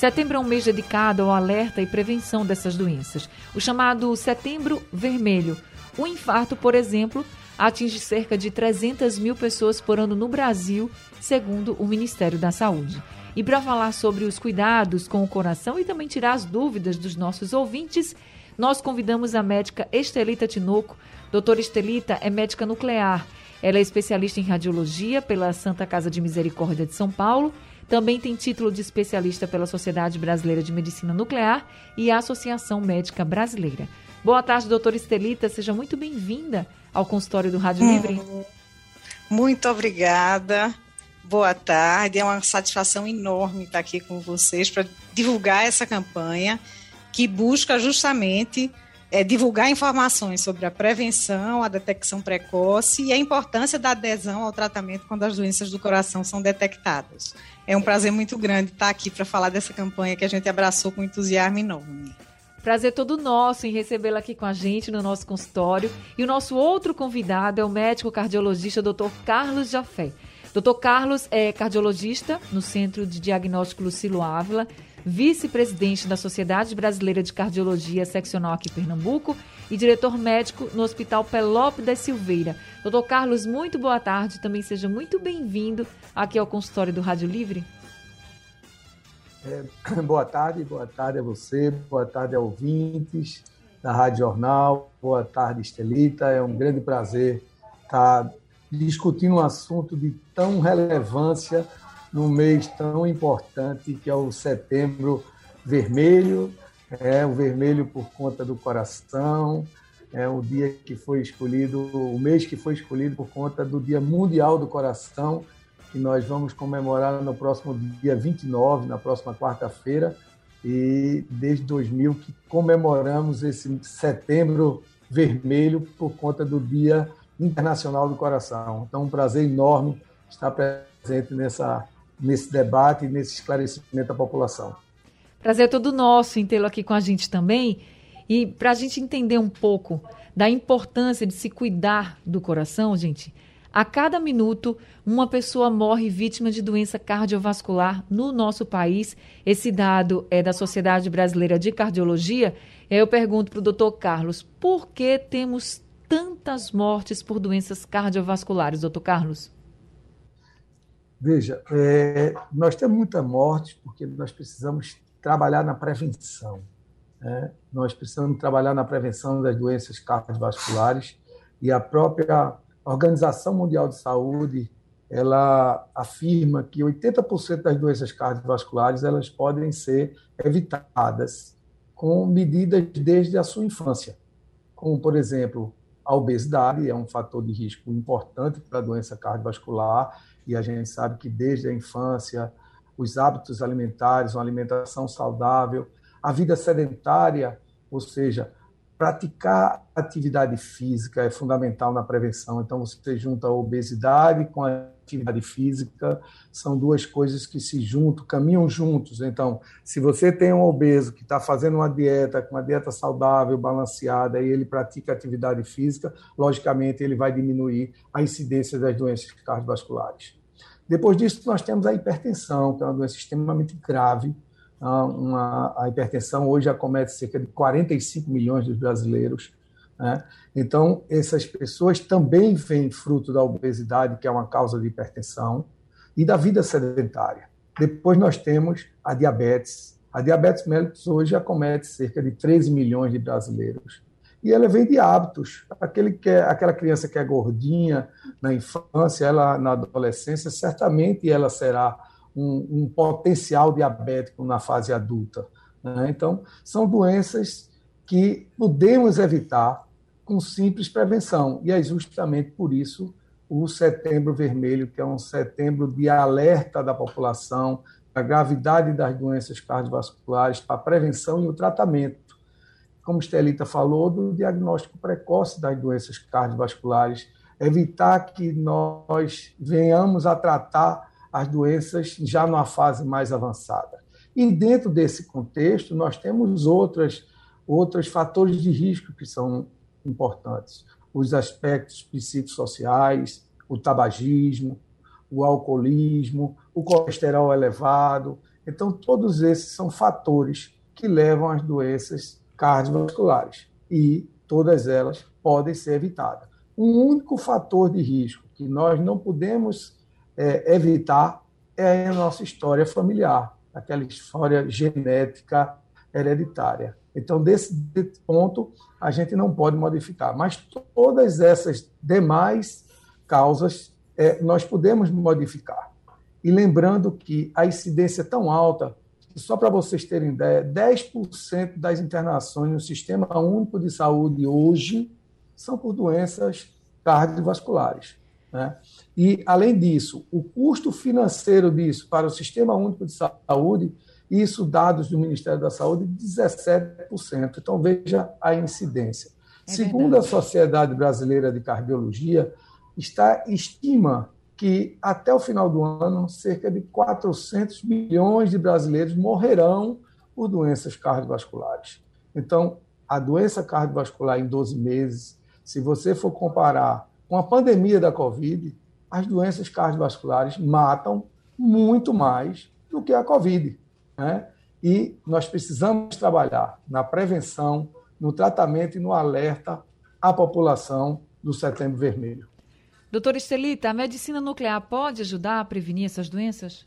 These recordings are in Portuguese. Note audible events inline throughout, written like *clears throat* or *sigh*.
Setembro é um mês dedicado ao alerta e prevenção dessas doenças, o chamado Setembro Vermelho. O infarto, por exemplo, atinge cerca de 300 mil pessoas por ano no Brasil, segundo o Ministério da Saúde. E para falar sobre os cuidados com o coração e também tirar as dúvidas dos nossos ouvintes, nós convidamos a médica Estelita Tinoco. Doutora Estelita é médica nuclear. Ela é especialista em radiologia pela Santa Casa de Misericórdia de São Paulo também tem título de especialista pela Sociedade Brasileira de Medicina Nuclear e a Associação Médica Brasileira. Boa tarde, doutora Estelita. Seja muito bem-vinda ao consultório do Rádio hum, Livre. Muito obrigada. Boa tarde. É uma satisfação enorme estar aqui com vocês para divulgar essa campanha que busca justamente é, divulgar informações sobre a prevenção, a detecção precoce e a importância da adesão ao tratamento quando as doenças do coração são detectadas. É um prazer muito grande estar aqui para falar dessa campanha que a gente abraçou com entusiasmo enorme. Prazer todo nosso em recebê-la aqui com a gente no nosso consultório. E o nosso outro convidado é o médico cardiologista Dr. Carlos Jafé. Dr. Carlos é cardiologista no Centro de Diagnóstico Lucilo Ávila, vice-presidente da Sociedade Brasileira de Cardiologia Seccional aqui em Pernambuco e diretor médico no Hospital Pelope da Silveira. Doutor Carlos, muito boa tarde. Também seja muito bem-vindo aqui ao consultório do Rádio Livre. É, *clears throat* boa tarde, boa tarde a você, boa tarde a ouvintes da Rádio Jornal, boa tarde, Estelita. É um grande prazer estar discutindo um assunto de tão relevância num mês tão importante que é o Setembro Vermelho, é o vermelho por conta do coração, é o dia que foi escolhido, o mês que foi escolhido por conta do Dia Mundial do Coração, que nós vamos comemorar no próximo dia 29, na próxima quarta-feira, e desde 2000 que comemoramos esse setembro vermelho por conta do Dia Internacional do Coração. Então, um prazer enorme estar presente nessa, nesse debate e nesse esclarecimento da população. Prazer é todo nosso em tê-lo aqui com a gente também. E para a gente entender um pouco da importância de se cuidar do coração, gente, a cada minuto uma pessoa morre vítima de doença cardiovascular no nosso país. Esse dado é da Sociedade Brasileira de Cardiologia. Eu pergunto para o doutor Carlos, por que temos tantas mortes por doenças cardiovasculares, doutor Carlos? Veja, é, nós temos muita morte porque nós precisamos trabalhar na prevenção. Né? Nós precisamos trabalhar na prevenção das doenças cardiovasculares e a própria Organização Mundial de Saúde ela afirma que 80% das doenças cardiovasculares elas podem ser evitadas com medidas desde a sua infância, como por exemplo a obesidade é um fator de risco importante para a doença cardiovascular e a gente sabe que desde a infância os hábitos alimentares, uma alimentação saudável, a vida sedentária, ou seja, praticar atividade física é fundamental na prevenção. Então, você junta a obesidade com a atividade física, são duas coisas que se juntam, caminham juntos. Então, se você tem um obeso que está fazendo uma dieta, uma dieta saudável, balanceada, e ele pratica atividade física, logicamente ele vai diminuir a incidência das doenças cardiovasculares. Depois disso, nós temos a hipertensão, que é uma doença extremamente grave. Uma, a hipertensão hoje acomete cerca de 45 milhões de brasileiros. Né? Então, essas pessoas também vêm fruto da obesidade, que é uma causa de hipertensão, e da vida sedentária. Depois nós temos a diabetes. A diabetes mellitus hoje acomete cerca de 13 milhões de brasileiros e ela vem de hábitos. Aquele que é, aquela criança que é gordinha na infância, ela na adolescência, certamente ela será um, um potencial diabético na fase adulta. Né? Então, são doenças que podemos evitar com simples prevenção. E é justamente por isso o Setembro Vermelho, que é um setembro de alerta da população, a gravidade das doenças cardiovasculares, para a prevenção e o tratamento. Como Estelita falou, do diagnóstico precoce das doenças cardiovasculares, evitar que nós venhamos a tratar as doenças já numa fase mais avançada. E dentro desse contexto, nós temos outras, outros fatores de risco que são importantes. Os aspectos psicossociais, o tabagismo, o alcoolismo, o colesterol elevado. Então, todos esses são fatores que levam às doenças cardiovasculares e todas elas podem ser evitadas. Um único fator de risco que nós não podemos é, evitar é a nossa história familiar, aquela história genética hereditária. Então, desse ponto, a gente não pode modificar. Mas todas essas demais causas é, nós podemos modificar. E lembrando que a incidência é tão alta, só para vocês terem ideia, 10% das internações no Sistema Único de Saúde hoje são por doenças cardiovasculares. Né? E, além disso, o custo financeiro disso para o Sistema Único de Saúde, isso dados do Ministério da Saúde, 17%. Então, veja a incidência. É Segundo a Sociedade Brasileira de Cardiologia, está, estima que até o final do ano, cerca de 400 milhões de brasileiros morrerão por doenças cardiovasculares. Então, a doença cardiovascular em 12 meses, se você for comparar com a pandemia da Covid, as doenças cardiovasculares matam muito mais do que a Covid. Né? E nós precisamos trabalhar na prevenção, no tratamento e no alerta à população do Setembro Vermelho. Doutora Estelita, a medicina nuclear pode ajudar a prevenir essas doenças?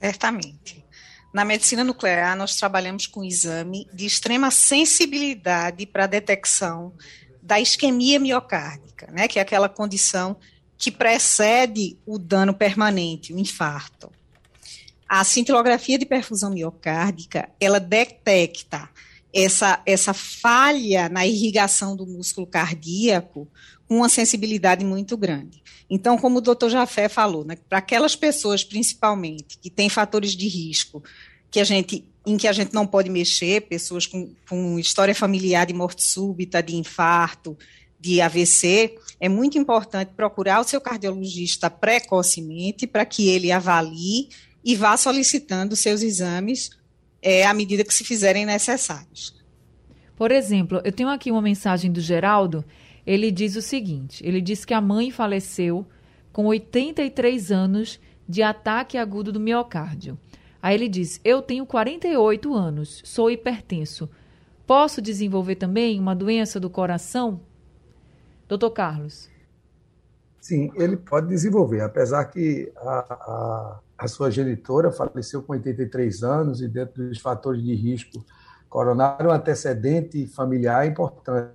Certamente. Na medicina nuclear, nós trabalhamos com exame de extrema sensibilidade para a detecção da isquemia miocárdica, né, que é aquela condição que precede o dano permanente, o infarto. A cintilografia de perfusão miocárdica, ela detecta essa, essa falha na irrigação do músculo cardíaco uma sensibilidade muito grande. Então, como o doutor Jafé falou, né, para aquelas pessoas, principalmente, que têm fatores de risco que a gente em que a gente não pode mexer, pessoas com, com história familiar de morte súbita, de infarto, de AVC, é muito importante procurar o seu cardiologista precocemente para que ele avalie e vá solicitando seus exames é, à medida que se fizerem necessários. Por exemplo, eu tenho aqui uma mensagem do Geraldo. Ele diz o seguinte: ele diz que a mãe faleceu com 83 anos de ataque agudo do miocárdio. Aí ele diz: Eu tenho 48 anos, sou hipertenso. Posso desenvolver também uma doença do coração? Doutor Carlos. Sim, ele pode desenvolver, apesar que a, a, a sua genitora faleceu com 83 anos e dentro dos fatores de risco coronário, um antecedente familiar importante,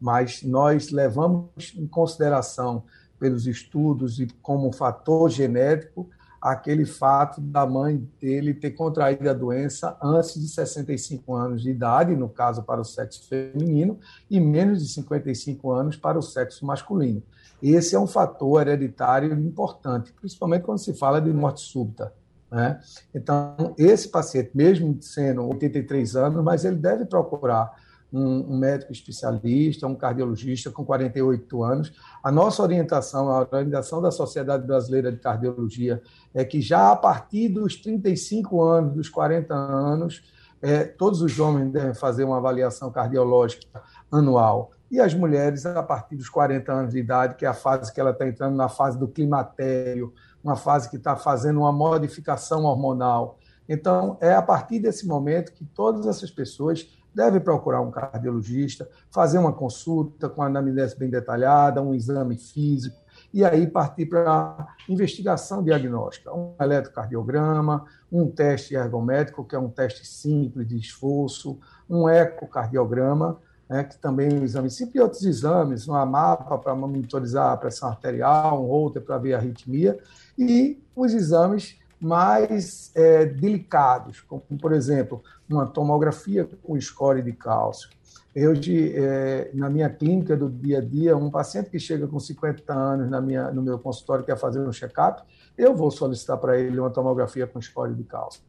mas nós levamos em consideração pelos estudos e como um fator genético aquele fato da mãe dele ter contraído a doença antes de 65 anos de idade, no caso para o sexo feminino, e menos de 55 anos para o sexo masculino. Esse é um fator hereditário importante, principalmente quando se fala de morte súbita. Né? Então, esse paciente, mesmo sendo 83 anos, mas ele deve procurar um, um, médico especialista, um cardiologista com 48 anos. A nossa orientação, a orientação da Sociedade Brasileira de Cardiologia, é que já a partir dos 35 anos, dos 40 anos, é, todos os homens devem fazer uma avaliação cardiológica anual. E as mulheres, a partir dos 40 anos de idade, que é a fase que ela está entrando na fase do climatério, uma fase que está fazendo uma modificação hormonal. Então, é a partir desse momento que todas essas pessoas deve procurar um cardiologista, fazer uma consulta com anamnese bem detalhada, um exame físico, e aí partir para investigação diagnóstica, um eletrocardiograma, um teste ergométrico, que é um teste simples de esforço, um ecocardiograma, né, que também é um exame simples, e outros exames, uma mapa para monitorizar a pressão arterial, um holter para ver a arritmia, e os exames mais é, delicados, como, por exemplo, uma tomografia com score de cálcio. De, é, na minha clínica do dia a dia, um paciente que chega com 50 anos na minha, no meu consultório quer fazer um check-up, eu vou solicitar para ele uma tomografia com score de cálcio.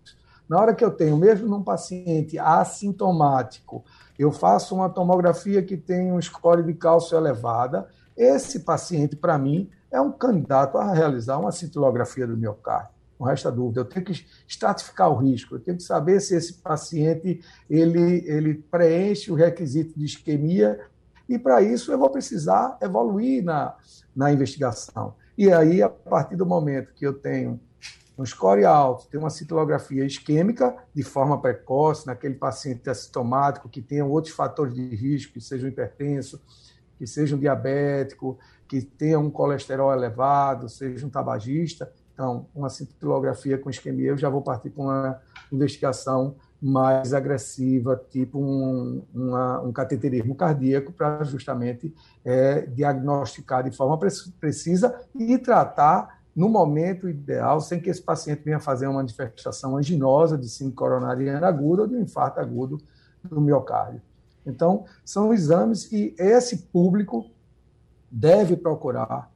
Na hora que eu tenho, mesmo num paciente assintomático, eu faço uma tomografia que tem um score de cálcio elevada, esse paciente, para mim, é um candidato a realizar uma cintilografia do miocárdio. Não resta dúvida. Eu tenho que estratificar o risco. Eu tenho que saber se esse paciente ele, ele preenche o requisito de isquemia e, para isso, eu vou precisar evoluir na, na investigação. E aí, a partir do momento que eu tenho um score alto, tenho uma cintilografia isquêmica de forma precoce, naquele paciente assintomático que tenha outros fatores de risco, que seja um hipertenso, que seja um diabético, que tenha um colesterol elevado, seja um tabagista. Então, uma cintilografia com isquemia, eu já vou partir para uma investigação mais agressiva, tipo um, uma, um cateterismo cardíaco, para justamente é, diagnosticar de forma precisa e tratar no momento ideal, sem que esse paciente venha fazer uma manifestação anginosa de síndrome coronariana aguda ou de um infarto agudo do miocárdio. Então, são exames e esse público deve procurar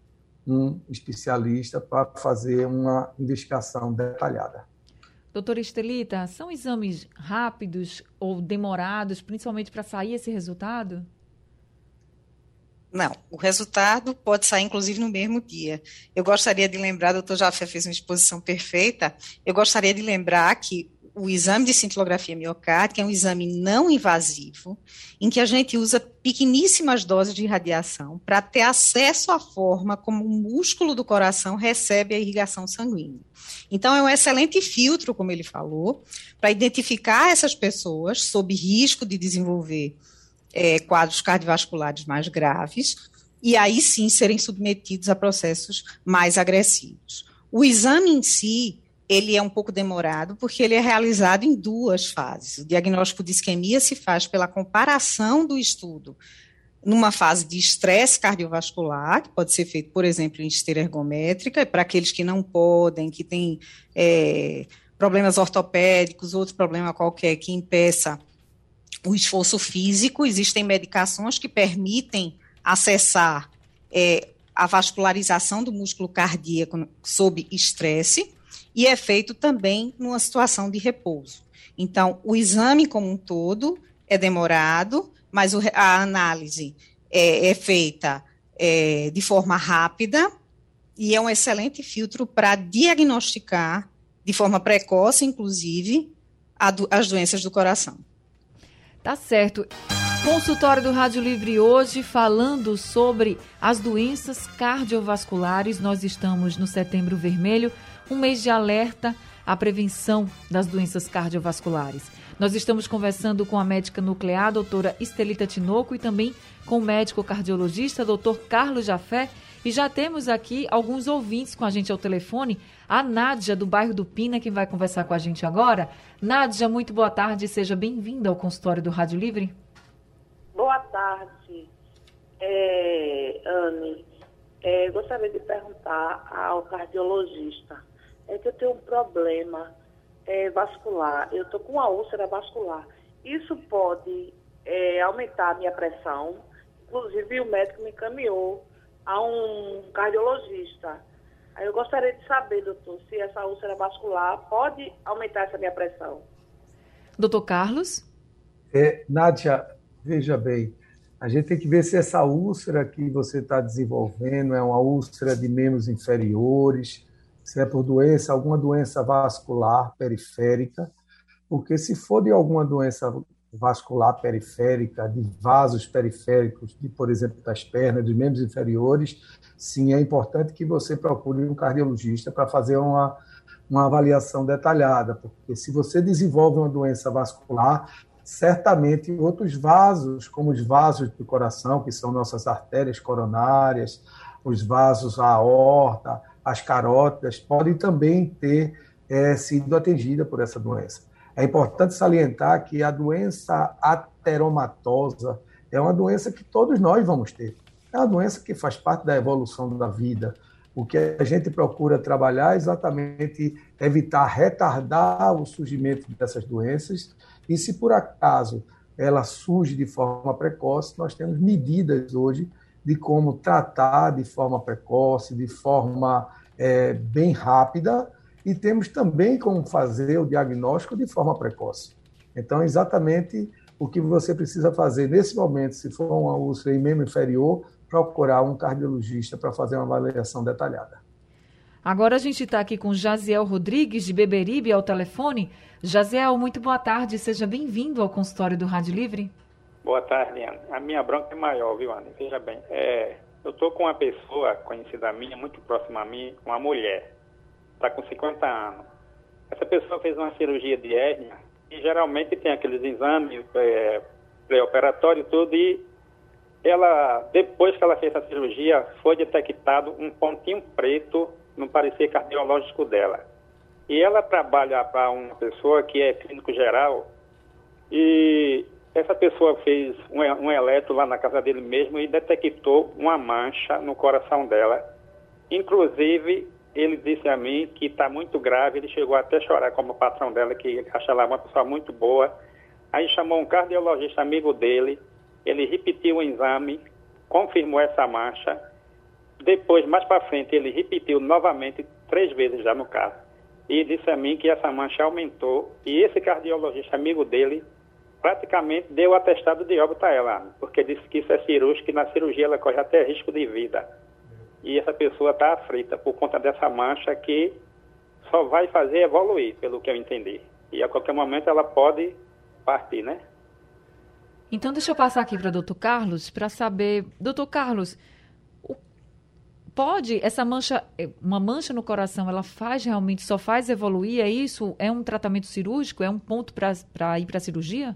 um especialista para fazer uma investigação detalhada. Doutora Estelita, são exames rápidos ou demorados, principalmente para sair esse resultado? Não, o resultado pode sair, inclusive, no mesmo dia. Eu gostaria de lembrar, o doutor Jafé fez uma exposição perfeita, eu gostaria de lembrar que o exame de cintilografia miocárdica é um exame não invasivo, em que a gente usa pequeníssimas doses de radiação para ter acesso à forma como o músculo do coração recebe a irrigação sanguínea. Então, é um excelente filtro, como ele falou, para identificar essas pessoas sob risco de desenvolver é, quadros cardiovasculares mais graves, e aí sim serem submetidos a processos mais agressivos. O exame em si, ele é um pouco demorado, porque ele é realizado em duas fases. O diagnóstico de isquemia se faz pela comparação do estudo numa fase de estresse cardiovascular, que pode ser feito, por exemplo, em esteira ergométrica, para aqueles que não podem, que têm é, problemas ortopédicos, outro problema qualquer que impeça o esforço físico, existem medicações que permitem acessar é, a vascularização do músculo cardíaco sob estresse, e é feito também numa situação de repouso. Então, o exame como um todo é demorado, mas a análise é, é feita é, de forma rápida e é um excelente filtro para diagnosticar de forma precoce, inclusive, do, as doenças do coração. Tá certo. Consultório do Rádio Livre hoje falando sobre as doenças cardiovasculares. Nós estamos no Setembro Vermelho um mês de alerta à prevenção das doenças cardiovasculares. Nós estamos conversando com a médica nuclear, doutora Estelita Tinoco, e também com o médico cardiologista, doutor Carlos Jafé. E já temos aqui alguns ouvintes com a gente ao telefone. A Nádia, do bairro do Pina, que vai conversar com a gente agora. Nádia, muito boa tarde. Seja bem-vinda ao consultório do Rádio Livre. Boa tarde, é, Anne. É, gostaria de perguntar ao cardiologista é que eu tenho um problema é, vascular, eu estou com uma úlcera vascular. Isso pode é, aumentar a minha pressão. Inclusive, o médico me encaminhou a um cardiologista. Aí eu gostaria de saber, doutor, se essa úlcera vascular pode aumentar essa minha pressão. Doutor Carlos? É, Nádia, veja bem, a gente tem que ver se essa úlcera que você está desenvolvendo é uma úlcera de membros inferiores, se é por doença, alguma doença vascular periférica, porque se for de alguma doença vascular periférica, de vasos periféricos, de, por exemplo, das pernas, dos membros inferiores, sim, é importante que você procure um cardiologista para fazer uma, uma avaliação detalhada, porque se você desenvolve uma doença vascular, certamente outros vasos, como os vasos do coração, que são nossas artérias coronárias, os vasos aorta, as carótidas, podem também ter é, sido atingidas por essa doença. É importante salientar que a doença ateromatosa é uma doença que todos nós vamos ter. É uma doença que faz parte da evolução da vida. O que a gente procura trabalhar é exatamente evitar retardar o surgimento dessas doenças e se por acaso ela surge de forma precoce, nós temos medidas hoje de como tratar de forma precoce, de forma é, bem rápida, e temos também como fazer o diagnóstico de forma precoce. Então, exatamente o que você precisa fazer nesse momento, se for uma úlcera em membro inferior, procurar um cardiologista para fazer uma avaliação detalhada. Agora a gente está aqui com Jaziel Rodrigues, de Beberibe, ao telefone. Jaziel, muito boa tarde, seja bem-vindo ao consultório do Rádio Livre. Boa tarde, Ana. A minha bronca é maior, viu, Ana? Veja bem, é, eu estou com uma pessoa conhecida minha, muito próxima a mim, uma mulher, está com 50 anos. Essa pessoa fez uma cirurgia de hérnia e geralmente tem aqueles exames é, pré-operatório tudo, e ela, depois que ela fez a cirurgia, foi detectado um pontinho preto no parecer cardiológico dela. E ela trabalha para uma pessoa que é clínico geral e essa pessoa fez um, um eletro lá na casa dele mesmo e detectou uma mancha no coração dela. Inclusive, ele disse a mim que está muito grave, ele chegou até a chorar como patrão dela, que acha ela uma pessoa muito boa. Aí chamou um cardiologista amigo dele, ele repetiu o exame, confirmou essa mancha. Depois, mais para frente, ele repetiu novamente, três vezes já no caso. E disse a mim que essa mancha aumentou. E esse cardiologista amigo dele praticamente deu atestado de óbito a ela, porque disse que isso é cirúrgico e na cirurgia ela corre até risco de vida. E essa pessoa está aflita por conta dessa mancha que só vai fazer evoluir, pelo que eu entendi. E a qualquer momento ela pode partir, né? Então, deixa eu passar aqui para o doutor Carlos para saber. Doutor Carlos, pode essa mancha, eh, uma mancha no coração, ela faz realmente, só faz evoluir? É isso? É um tratamento cirúrgico? É um ponto para ir para a cirurgia?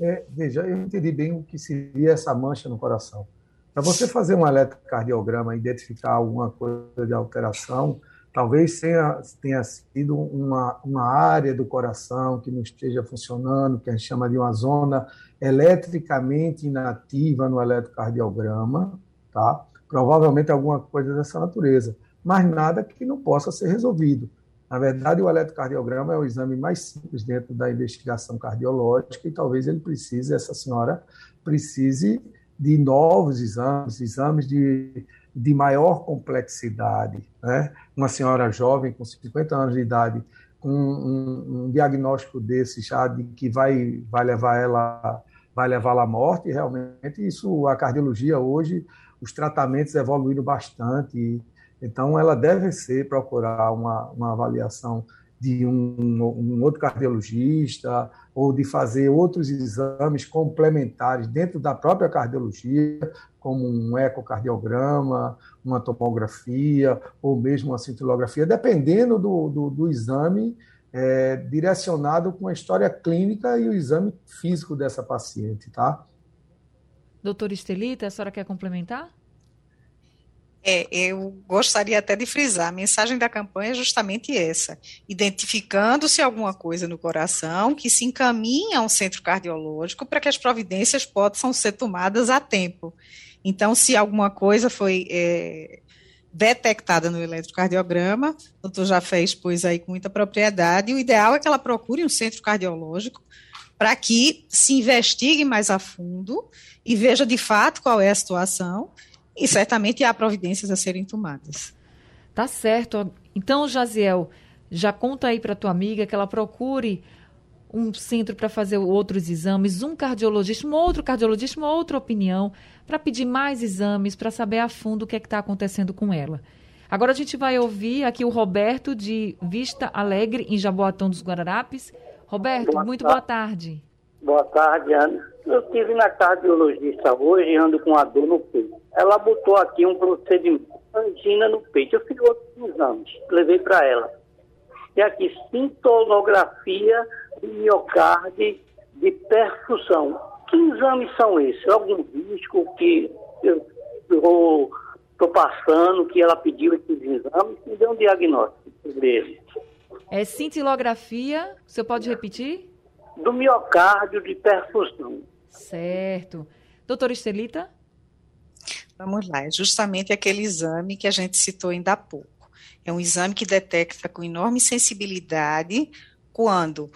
É, veja, eu entendi bem o que seria essa mancha no coração. Para você fazer um eletrocardiograma e identificar alguma coisa de alteração, talvez tenha, tenha sido uma, uma área do coração que não esteja funcionando, que a gente chama de uma zona eletricamente inativa no eletrocardiograma, tá? Provavelmente alguma coisa dessa natureza, mas nada que não possa ser resolvido. Na verdade, o eletrocardiograma é o exame mais simples dentro da investigação cardiológica e talvez ele precise, essa senhora precise de novos exames, exames de, de maior complexidade. Né? Uma senhora jovem, com 50 anos de idade, com um, um diagnóstico desse já de que vai, vai levar ela vai levá-la à morte, realmente isso, a cardiologia hoje, os tratamentos evoluíram bastante, então, ela deve ser procurar uma, uma avaliação de um, um, outro cardiologista ou de fazer outros exames complementares dentro da própria cardiologia, como um ecocardiograma, uma tomografia ou mesmo uma cintilografia, dependendo do, do, do exame é, direcionado com a história clínica e o exame físico dessa paciente, tá? Doutora Estelita, a senhora quer complementar? É, eu gostaria até de frisar, a mensagem da campanha é justamente essa, identificando-se alguma coisa no coração que se encaminha a um centro cardiológico para que as providências possam ser tomadas a tempo. Então, se alguma coisa foi é, detectada no eletrocardiograma, o doutor já fez, pois aí com muita propriedade, o ideal é que ela procure um centro cardiológico para que se investigue mais a fundo e veja de fato qual é a situação e certamente há providências a serem tomadas. Tá certo. Então, Jaziel, já conta aí para tua amiga que ela procure um centro para fazer outros exames, um cardiologista, um outro cardiologista, uma outra opinião, para pedir mais exames, para saber a fundo o que é está acontecendo com ela. Agora a gente vai ouvir aqui o Roberto de Vista Alegre, em Jaboatão dos Guararapes. Roberto, boa muito boa tarde. Boa tarde, Ana. Eu estive na cardiologista hoje e ando com a dor no peito. Ela botou aqui um procedimento, angina no peito. Eu fiz outros exames, levei para ela. E aqui, sintolografia de miocárdio de perfusão. Que exames são esses? Algum risco que eu estou passando, que ela pediu esses exames? Me deu um diagnóstico sobre. É cintilografia, você pode repetir? Do miocárdio de perfusão. Certo. Doutora Estelita? Vamos lá, é justamente aquele exame que a gente citou ainda há pouco. É um exame que detecta com enorme sensibilidade quando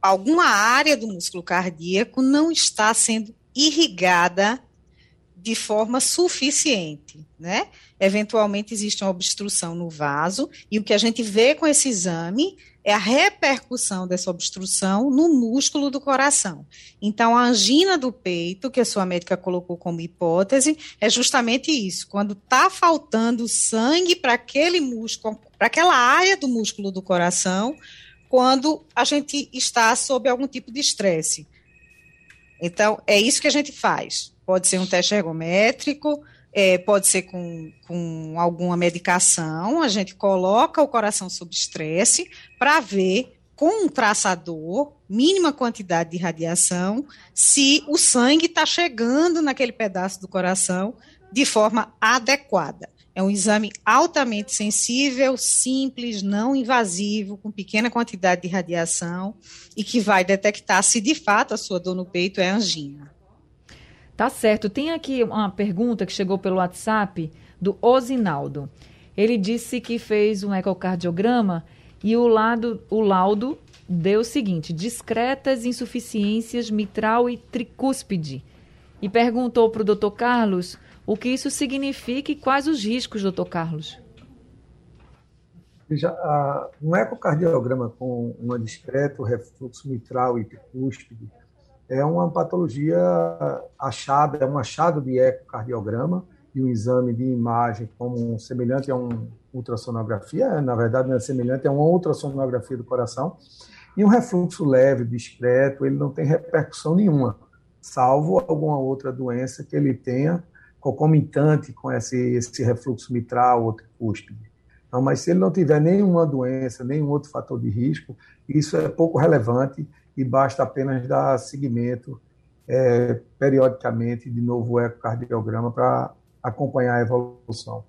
alguma área do músculo cardíaco não está sendo irrigada de forma suficiente, né? Eventualmente existe uma obstrução no vaso e o que a gente vê com esse exame é a repercussão dessa obstrução no músculo do coração. Então, a angina do peito, que a sua médica colocou como hipótese, é justamente isso. Quando está faltando sangue para aquele músculo, para aquela área do músculo do coração, quando a gente está sob algum tipo de estresse. Então, é isso que a gente faz. Pode ser um teste ergométrico, é, pode ser com, com alguma medicação, a gente coloca o coração sob estresse para ver com um traçador, mínima quantidade de radiação, se o sangue está chegando naquele pedaço do coração de forma adequada. É um exame altamente sensível, simples, não invasivo, com pequena quantidade de radiação e que vai detectar se de fato a sua dor no peito é angina. Tá certo. Tem aqui uma pergunta que chegou pelo WhatsApp do Osinaldo. Ele disse que fez um ecocardiograma e o, lado, o laudo deu o seguinte: discretas insuficiências mitral e tricúspide. E perguntou para o doutor Carlos o que isso significa e quais os riscos, doutor Carlos. Um ecocardiograma com uma discreto refluxo mitral e tricúspide é uma patologia achada, é um achado de ecocardiograma e um exame de imagem como semelhante a uma ultrassonografia, na verdade não é semelhante, é uma ultrassonografia do coração, e um refluxo leve, discreto, ele não tem repercussão nenhuma, salvo alguma outra doença que ele tenha concomitante com esse, esse refluxo mitral ou tricúspide. Então, mas se ele não tiver nenhuma doença, nenhum outro fator de risco, isso é pouco relevante e basta apenas dar seguimento é, periodicamente de novo ecocardiograma para acompanhar a evolução.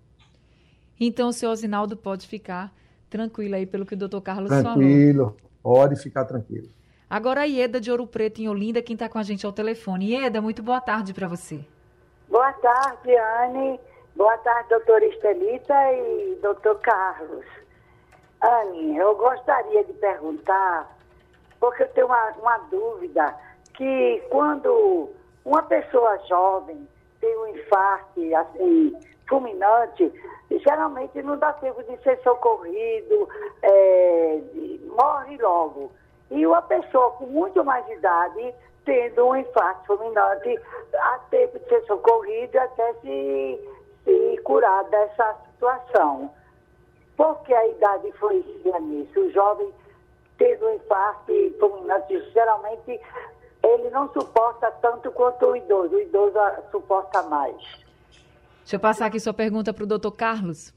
Então, o senhor Osinaldo pode ficar tranquilo aí pelo que o doutor Carlos tranquilo, falou. Tranquilo, pode ficar tranquilo. Agora a Ieda de Ouro Preto, em Olinda, quem está com a gente ao telefone. Ieda, muito boa tarde para você. Boa tarde, Anne. Boa tarde, doutora Estelita e doutor Carlos. Anne, eu gostaria de perguntar, porque eu tenho uma, uma dúvida, que quando uma pessoa jovem tem um infarto, assim, fulminante, geralmente não dá tempo de ser socorrido, é, morre logo. E uma pessoa com muito mais idade tendo um infarto fulminante, há tempo de ser socorrido até se, se curar dessa situação. Por que a idade influencia nisso? O jovem tendo um infarto fulminante, geralmente ele não suporta tanto quanto o idoso. O idoso suporta mais. Deixa eu passar aqui sua pergunta para o doutor Carlos.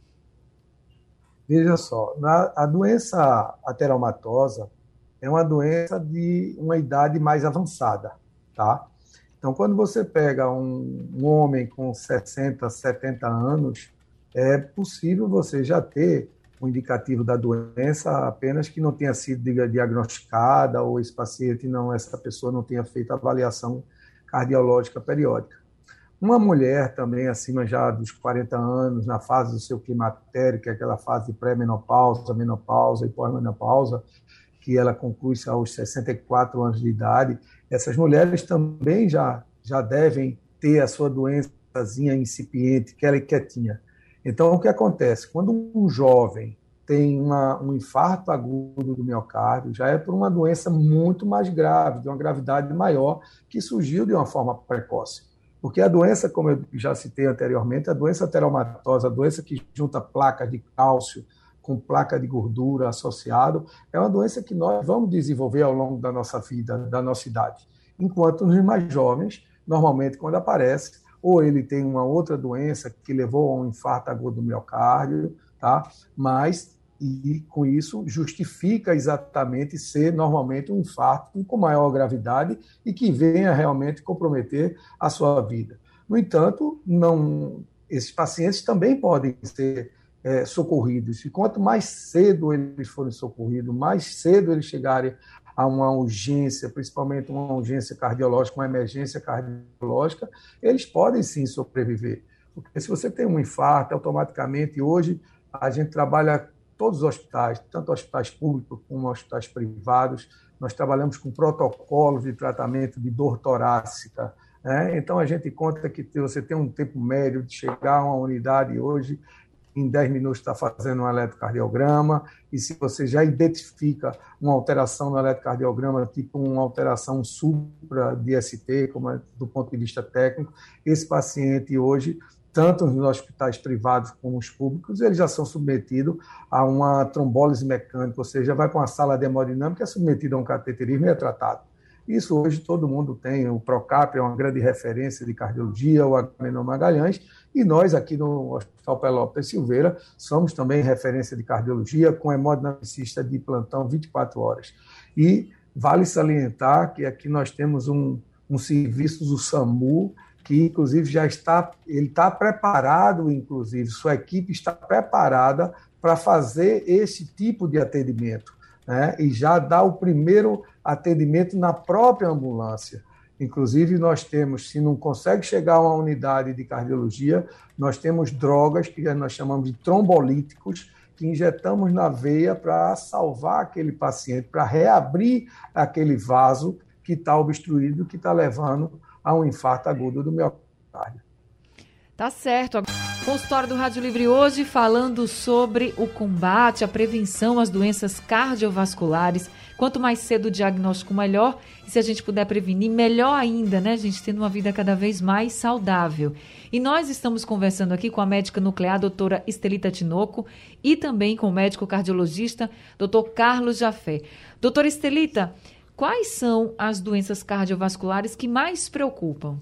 Veja só, na, a doença ateromatosa, é uma doença de uma idade mais avançada, tá? Então, quando você pega um, um homem com 60, 70 anos, é possível você já ter um indicativo da doença, apenas que não tenha sido diagnosticada ou esse paciente não, essa pessoa não tenha feito avaliação cardiológica periódica. Uma mulher também acima já dos 40 anos, na fase do seu climatério, que é aquela fase pré-menopausa, menopausa e pós-menopausa, que ela conclui-se aos 64 anos de idade, essas mulheres também já, já devem ter a sua doençazinha incipiente, que ela é quietinha. Então, o que acontece? Quando um jovem tem uma, um infarto agudo do miocárdio, já é por uma doença muito mais grave, de uma gravidade maior, que surgiu de uma forma precoce. Porque a doença, como eu já citei anteriormente, a doença teromatosa, a doença que junta placas de cálcio, com placa de gordura associado, é uma doença que nós vamos desenvolver ao longo da nossa vida, da nossa idade. Enquanto nos mais jovens, normalmente quando aparece, ou ele tem uma outra doença que levou a um infarto agudo do miocárdio, tá? Mas e com isso justifica exatamente ser normalmente um infarto com maior gravidade e que venha realmente comprometer a sua vida. No entanto, não esses pacientes também podem ser é, socorridos. E quanto mais cedo eles forem socorridos, mais cedo eles chegarem a uma urgência, principalmente uma urgência cardiológica, uma emergência cardiológica, eles podem sim sobreviver. Porque se você tem um infarto, automaticamente hoje a gente trabalha todos os hospitais, tanto hospitais públicos como hospitais privados, nós trabalhamos com protocolos de tratamento de dor torácica. Né? Então, a gente conta que você tem um tempo médio de chegar a uma unidade hoje, em 10 minutos está fazendo um eletrocardiograma, e se você já identifica uma alteração no eletrocardiograma, tipo uma alteração supra DST, como é, do ponto de vista técnico, esse paciente hoje tanto nos hospitais privados como os públicos, eles já são submetidos a uma trombólise mecânica, ou seja, vai para uma sala de hemodinâmica, é submetido a um cateterismo e é tratado. Isso hoje todo mundo tem, o Procap é uma grande referência de cardiologia, o Agamenon Magalhães, e nós aqui no Hospital Pelópolis Silveira somos também referência de cardiologia, com hemodinamicista de plantão 24 horas. E vale salientar que aqui nós temos um, um serviço do SAMU, que inclusive já está, ele está preparado, inclusive, sua equipe está preparada para fazer esse tipo de atendimento, né? E já dá o primeiro atendimento na própria ambulância. Inclusive, nós temos, se não consegue chegar a uma unidade de cardiologia, nós temos drogas que nós chamamos de trombolíticos, que injetamos na veia para salvar aquele paciente, para reabrir aquele vaso que está obstruído, que está levando a um infarto agudo do miocárdio. Tá certo. Consultório do Rádio Livre hoje falando sobre o combate, a prevenção às doenças cardiovasculares. Quanto mais cedo o diagnóstico, melhor. E se a gente puder prevenir, melhor ainda, né, gente? Tendo uma vida cada vez mais saudável. E nós estamos conversando aqui com a médica nuclear, doutora Estelita Tinoco, e também com o médico cardiologista, doutor Carlos Jafé. Doutora Estelita, quais são as doenças cardiovasculares que mais preocupam?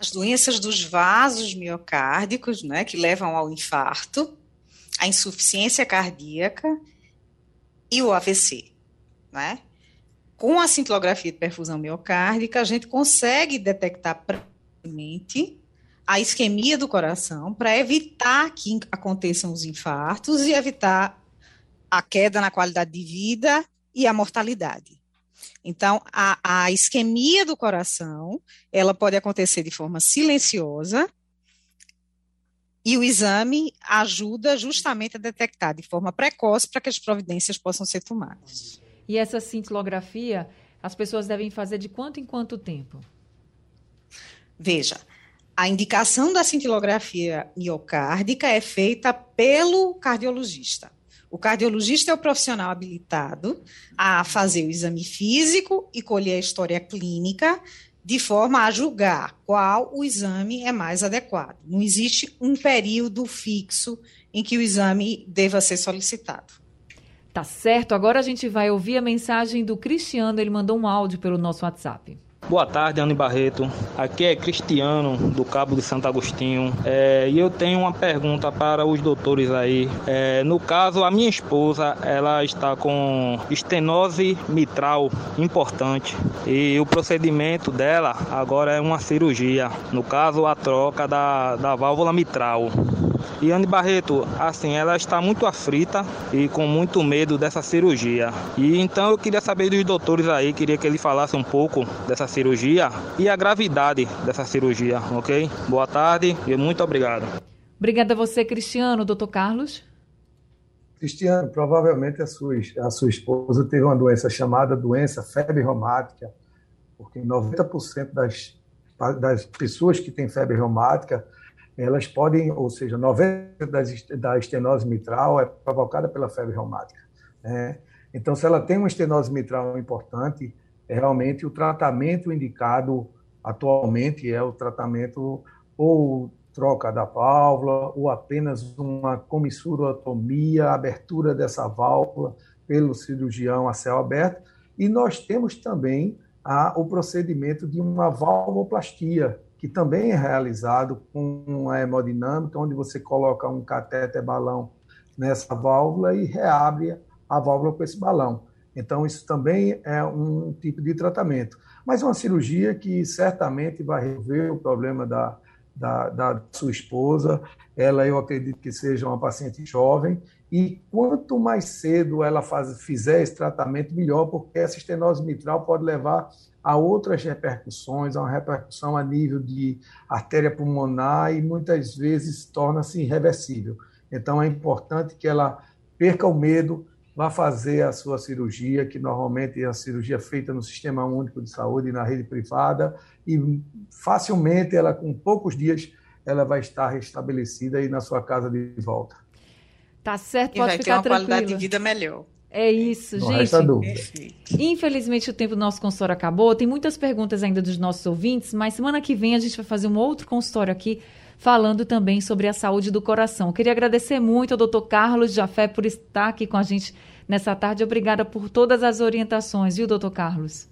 As doenças dos vasos miocárdicos, né, que levam ao infarto, a insuficiência cardíaca e o AVC, né? Com a cintilografia de perfusão miocárdica, a gente consegue detectar precocemente a isquemia do coração para evitar que aconteçam os infartos e evitar a queda na qualidade de vida e a mortalidade. Então, a, a isquemia do coração, ela pode acontecer de forma silenciosa, e o exame ajuda justamente a detectar de forma precoce para que as providências possam ser tomadas. E essa cintilografia, as pessoas devem fazer de quanto em quanto tempo? Veja, a indicação da cintilografia miocárdica é feita pelo cardiologista. O cardiologista é o profissional habilitado a fazer o exame físico e colher a história clínica de forma a julgar qual o exame é mais adequado. Não existe um período fixo em que o exame deva ser solicitado. Tá certo. Agora a gente vai ouvir a mensagem do Cristiano. Ele mandou um áudio pelo nosso WhatsApp. Boa tarde, Anne Barreto. Aqui é Cristiano, do Cabo de Santo Agostinho. É, e eu tenho uma pergunta para os doutores aí. É, no caso, a minha esposa, ela está com estenose mitral importante. E o procedimento dela agora é uma cirurgia. No caso, a troca da, da válvula mitral. E Anne Barreto, assim, ela está muito aflita e com muito medo dessa cirurgia. E então eu queria saber dos doutores aí, queria que ele falasse um pouco dessa cirurgia e a gravidade dessa cirurgia, ok? Boa tarde e muito obrigado. Obrigada a você, Cristiano. Doutor Carlos? Cristiano, provavelmente a sua, a sua esposa teve uma doença chamada doença febre reumática, porque 90% das, das pessoas que têm febre reumática elas podem, ou seja, 90% da estenose mitral é provocada pela febre reumática. Né? Então, se ela tem uma estenose mitral importante, realmente o tratamento indicado atualmente é o tratamento ou troca da válvula ou apenas uma comissurotomia, abertura dessa válvula pelo cirurgião a céu aberto. E nós temos também a, o procedimento de uma valvoplastia, que também é realizado com uma hemodinâmica, onde você coloca um catéter balão nessa válvula e reabre a válvula com esse balão. Então, isso também é um tipo de tratamento. Mas uma cirurgia que certamente vai resolver o problema da, da, da sua esposa. Ela, eu acredito que seja uma paciente jovem E quanto mais cedo ela faz, fizer esse tratamento, melhor, porque essa estenose mitral pode levar a outras repercussões, a uma repercussão a nível de artéria pulmonar e muitas vezes torna-se irreversível. Então é importante que ela perca o medo, vá fazer a sua cirurgia, que normalmente é a cirurgia feita no Sistema Único de Saúde, na rede privada, e facilmente ela, com poucos dias, ela vai estar restabelecida aí na sua casa de volta. Tá certo, e pode vai ficar ter uma tranquila. qualidade de vida melhor. É isso, Não gente. resta dúvida. Perfeito. Infelizmente o tempo do nosso consultório acabou. Tem muitas perguntas ainda dos nossos ouvintes, mas semana que vem a gente vai fazer um outro consultório aqui falando também sobre a saúde do coração. Queria agradecer muito ao doutor Carlos Jafé por estar aqui com a gente nessa tarde. Obrigada por todas as orientações, viu, doutor Carlos?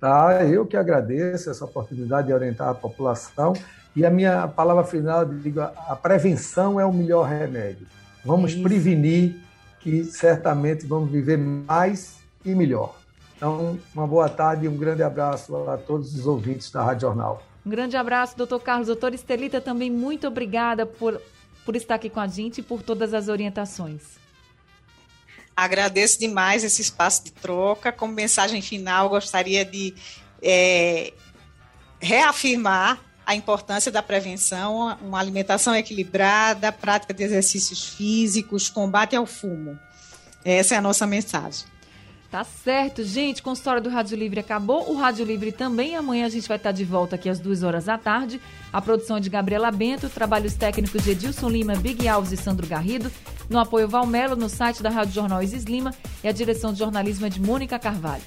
Tá, eu que agradeço essa oportunidade de orientar a população. E a minha palavra final, digo, a prevenção é o melhor remédio. Vamos isso. prevenir que certamente vamos viver mais e melhor. Então, uma boa tarde e um grande abraço a todos os ouvintes da Rádio Jornal. Um grande abraço, doutor Carlos. Doutora Estelita, também muito obrigada por, por estar aqui com a gente e por todas as orientações. Agradeço demais esse espaço de troca. Como mensagem final, gostaria de é, reafirmar a importância da prevenção, uma alimentação equilibrada, prática de exercícios físicos, combate ao fumo. Essa é a nossa mensagem. Tá certo, gente. Consultório do Rádio Livre acabou. O Rádio Livre também. Amanhã a gente vai estar de volta aqui às duas horas da tarde. A produção é de Gabriela Bento, trabalhos técnicos de Edilson Lima, Big Alves e Sandro Garrido. No apoio Valmelo, no site da Rádio Jornal Isis Lima. E a direção de jornalismo é de Mônica Carvalho.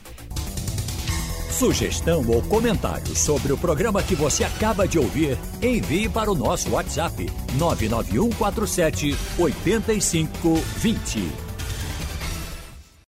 Sugestão ou comentário sobre o programa que você acaba de ouvir, envie para o nosso WhatsApp 99147 8520.